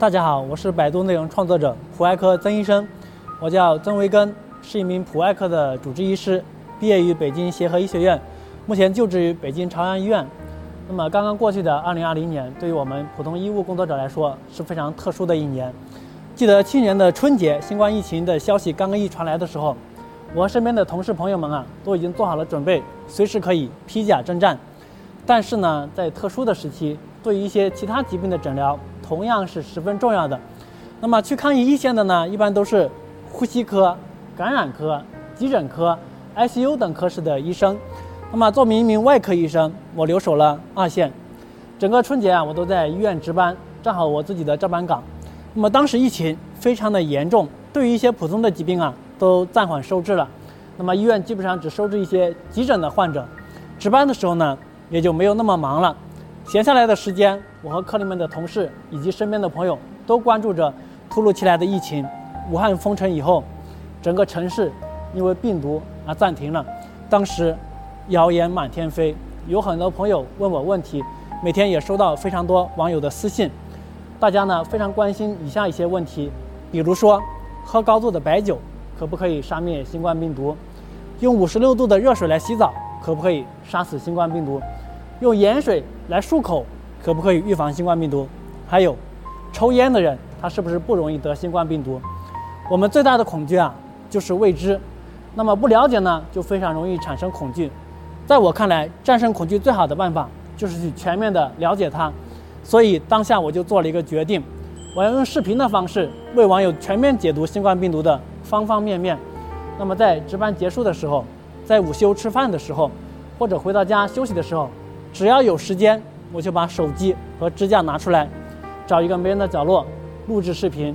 大家好，我是百度内容创作者普外科曾医生，我叫曾维根，是一名普外科的主治医师，毕业于北京协和医学院，目前就职于北京朝阳医院。那么刚刚过去的2020年，对于我们普通医务工作者来说是非常特殊的一年。记得去年的春节，新冠疫情的消息刚刚一传来的时候，我身边的同事朋友们啊，都已经做好了准备，随时可以披甲征战。但是呢，在特殊的时期，对于一些其他疾病的诊疗，同样是十分重要的。那么去抗疫一线的呢，一般都是呼吸科、感染科、急诊科、ICU 等科室的医生。那么作为一名外科医生，我留守了二线。整个春节啊，我都在医院值班，站好我自己的值班岗。那么当时疫情非常的严重，对于一些普通的疾病啊，都暂缓收治了。那么医院基本上只收治一些急诊的患者，值班的时候呢，也就没有那么忙了。闲下来的时间，我和科里面的同事以及身边的朋友都关注着突如其来的疫情。武汉封城以后，整个城市因为病毒而暂停了。当时谣言满天飞，有很多朋友问我问题，每天也收到非常多网友的私信。大家呢非常关心以下一些问题，比如说喝高度的白酒可不可以杀灭新冠病毒？用五十六度的热水来洗澡可不可以杀死新冠病毒？用盐水来漱口，可不可以预防新冠病毒？还有，抽烟的人他是不是不容易得新冠病毒？我们最大的恐惧啊，就是未知。那么不了解呢，就非常容易产生恐惧。在我看来，战胜恐惧最好的办法就是去全面的了解它。所以当下我就做了一个决定，我要用视频的方式为网友全面解读新冠病毒的方方面面。那么在值班结束的时候，在午休吃饭的时候，或者回到家休息的时候。只要有时间，我就把手机和支架拿出来，找一个没人的角落录制视频。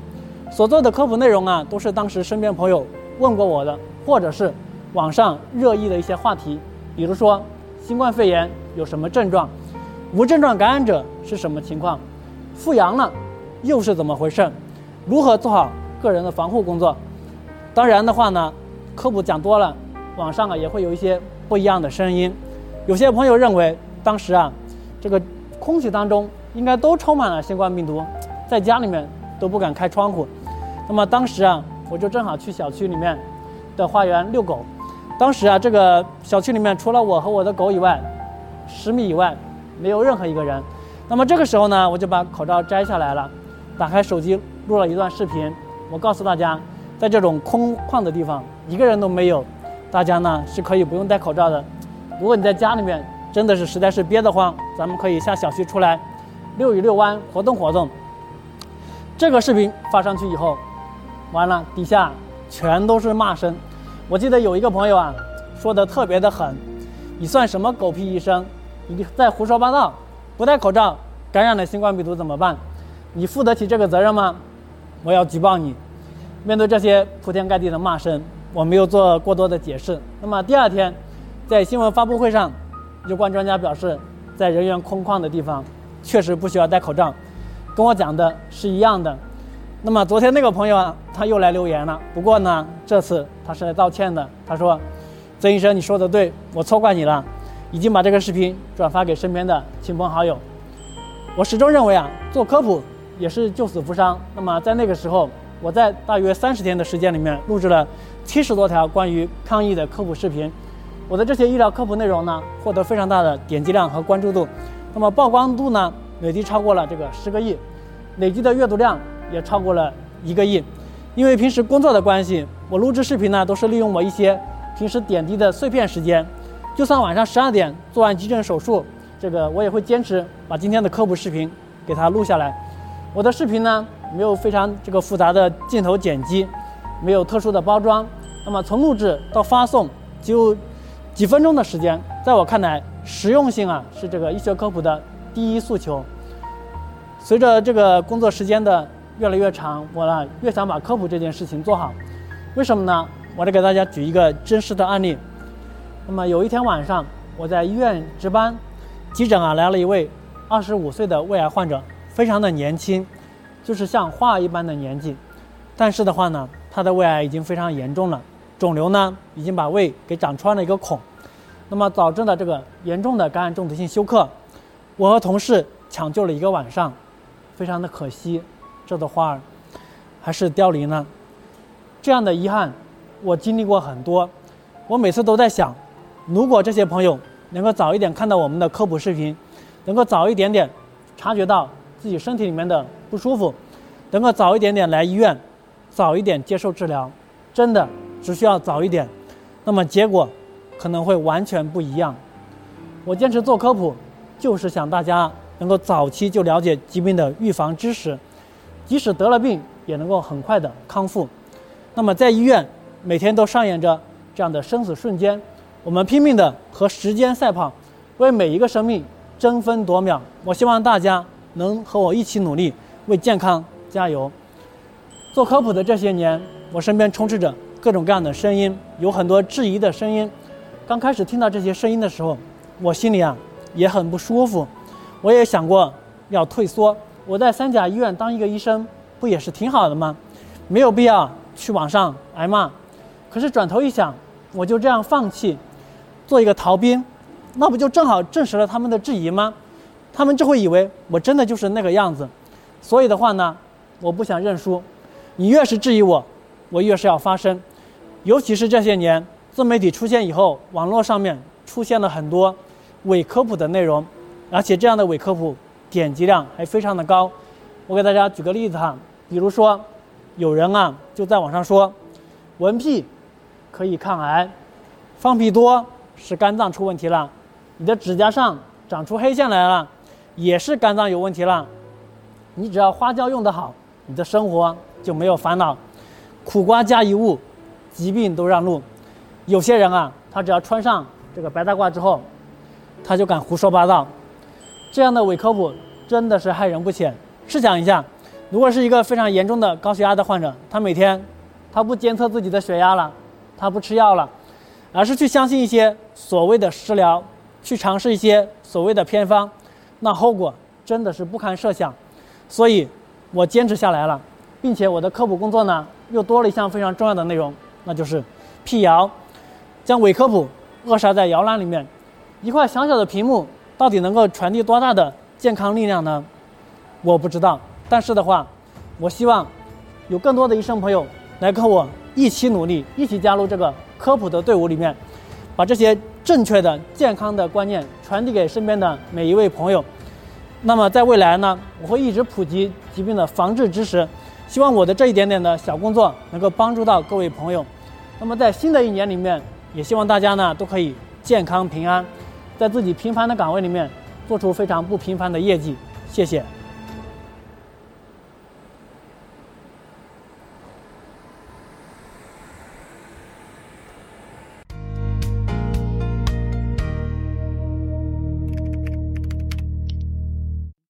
所做的科普内容啊，都是当时身边朋友问过我的，或者是网上热议的一些话题。比如说，新冠肺炎有什么症状？无症状感染者是什么情况？复阳了又是怎么回事？如何做好个人的防护工作？当然的话呢，科普讲多了，网上啊也会有一些不一样的声音。有些朋友认为。当时啊，这个空气当中应该都充满了新冠病毒，在家里面都不敢开窗户。那么当时啊，我就正好去小区里面的花园遛狗。当时啊，这个小区里面除了我和我的狗以外，十米以外没有任何一个人。那么这个时候呢，我就把口罩摘下来了，打开手机录了一段视频。我告诉大家，在这种空旷的地方，一个人都没有，大家呢是可以不用戴口罩的。如果你在家里面，真的是实在是憋得慌，咱们可以下小区出来遛一遛弯，活动活动。这个视频发上去以后，完了底下全都是骂声。我记得有一个朋友啊，说的特别的狠：“你算什么狗屁医生？你在胡说八道！不戴口罩感染了新冠病毒怎么办？你负得起这个责任吗？我要举报你！”面对这些铺天盖地的骂声，我没有做过多的解释。那么第二天，在新闻发布会上。有关专家表示，在人员空旷的地方，确实不需要戴口罩，跟我讲的是一样的。那么昨天那个朋友啊，他又来留言了，不过呢，这次他是来道歉的。他说：“曾医生，你说的对，我错怪你了，已经把这个视频转发给身边的亲朋好友。”我始终认为啊，做科普也是救死扶伤。那么在那个时候，我在大约三十天的时间里面，录制了七十多条关于抗疫的科普视频。我的这些医疗科普内容呢，获得非常大的点击量和关注度，那么曝光度呢，累计超过了这个十个亿，累计的阅读量也超过了一个亿。因为平时工作的关系，我录制视频呢，都是利用我一些平时点滴的碎片时间，就算晚上十二点做完急诊手术，这个我也会坚持把今天的科普视频给它录下来。我的视频呢，没有非常这个复杂的镜头剪辑，没有特殊的包装，那么从录制到发送就。几分钟的时间，在我看来，实用性啊是这个医学科普的第一诉求。随着这个工作时间的越来越长，我呢越想把科普这件事情做好。为什么呢？我来给大家举一个真实的案例。那么有一天晚上，我在医院值班，急诊啊来了一位二十五岁的胃癌患者，非常的年轻，就是像花儿一般的年纪。但是的话呢，他的胃癌已经非常严重了。肿瘤呢，已经把胃给长穿了一个孔，那么导致了这个严重的感染中毒性休克。我和同事抢救了一个晚上，非常的可惜，这朵花儿还是凋零了。这样的遗憾，我经历过很多。我每次都在想，如果这些朋友能够早一点看到我们的科普视频，能够早一点点察觉到自己身体里面的不舒服，能够早一点点来医院，早一点接受治疗，真的只需要早一点，那么结果可能会完全不一样。我坚持做科普，就是想大家能够早期就了解疾病的预防知识，即使得了病，也能够很快的康复。那么在医院，每天都上演着这样的生死瞬间，我们拼命的和时间赛跑，为每一个生命争分夺秒。我希望大家能和我一起努力，为健康加油。做科普的这些年，我身边充斥着各种各样的声音，有很多质疑的声音。刚开始听到这些声音的时候，我心里啊也很不舒服，我也想过要退缩。我在三甲医院当一个医生，不也是挺好的吗？没有必要去网上挨骂。可是转头一想，我就这样放弃，做一个逃兵，那不就正好证实了他们的质疑吗？他们就会以为我真的就是那个样子。所以的话呢，我不想认输。你越是质疑我，我越是要发声。尤其是这些年自媒体出现以后，网络上面出现了很多。伪科普的内容，而且这样的伪科普点击量还非常的高。我给大家举个例子哈，比如说，有人啊就在网上说，闻屁可以抗癌，放屁多是肝脏出问题了，你的指甲上长出黑线来了，也是肝脏有问题了。你只要花椒用得好，你的生活就没有烦恼。苦瓜加一物，疾病都让路。有些人啊，他只要穿上这个白大褂之后。他就敢胡说八道，这样的伪科普真的是害人不浅。试想一下，如果是一个非常严重的高血压的患者，他每天他不监测自己的血压了，他不吃药了，而是去相信一些所谓的食疗，去尝试一些所谓的偏方，那后果真的是不堪设想。所以，我坚持下来了，并且我的科普工作呢，又多了一项非常重要的内容，那就是辟谣，将伪科普扼杀在摇篮里面。一块小小的屏幕到底能够传递多大的健康力量呢？我不知道。但是的话，我希望有更多的医生朋友来跟我一起努力，一起加入这个科普的队伍里面，把这些正确的健康的观念传递给身边的每一位朋友。那么在未来呢，我会一直普及疾病的防治知识，希望我的这一点点的小工作能够帮助到各位朋友。那么在新的一年里面，也希望大家呢都可以健康平安。在自己平凡的岗位里面，做出非常不平凡的业绩。谢谢。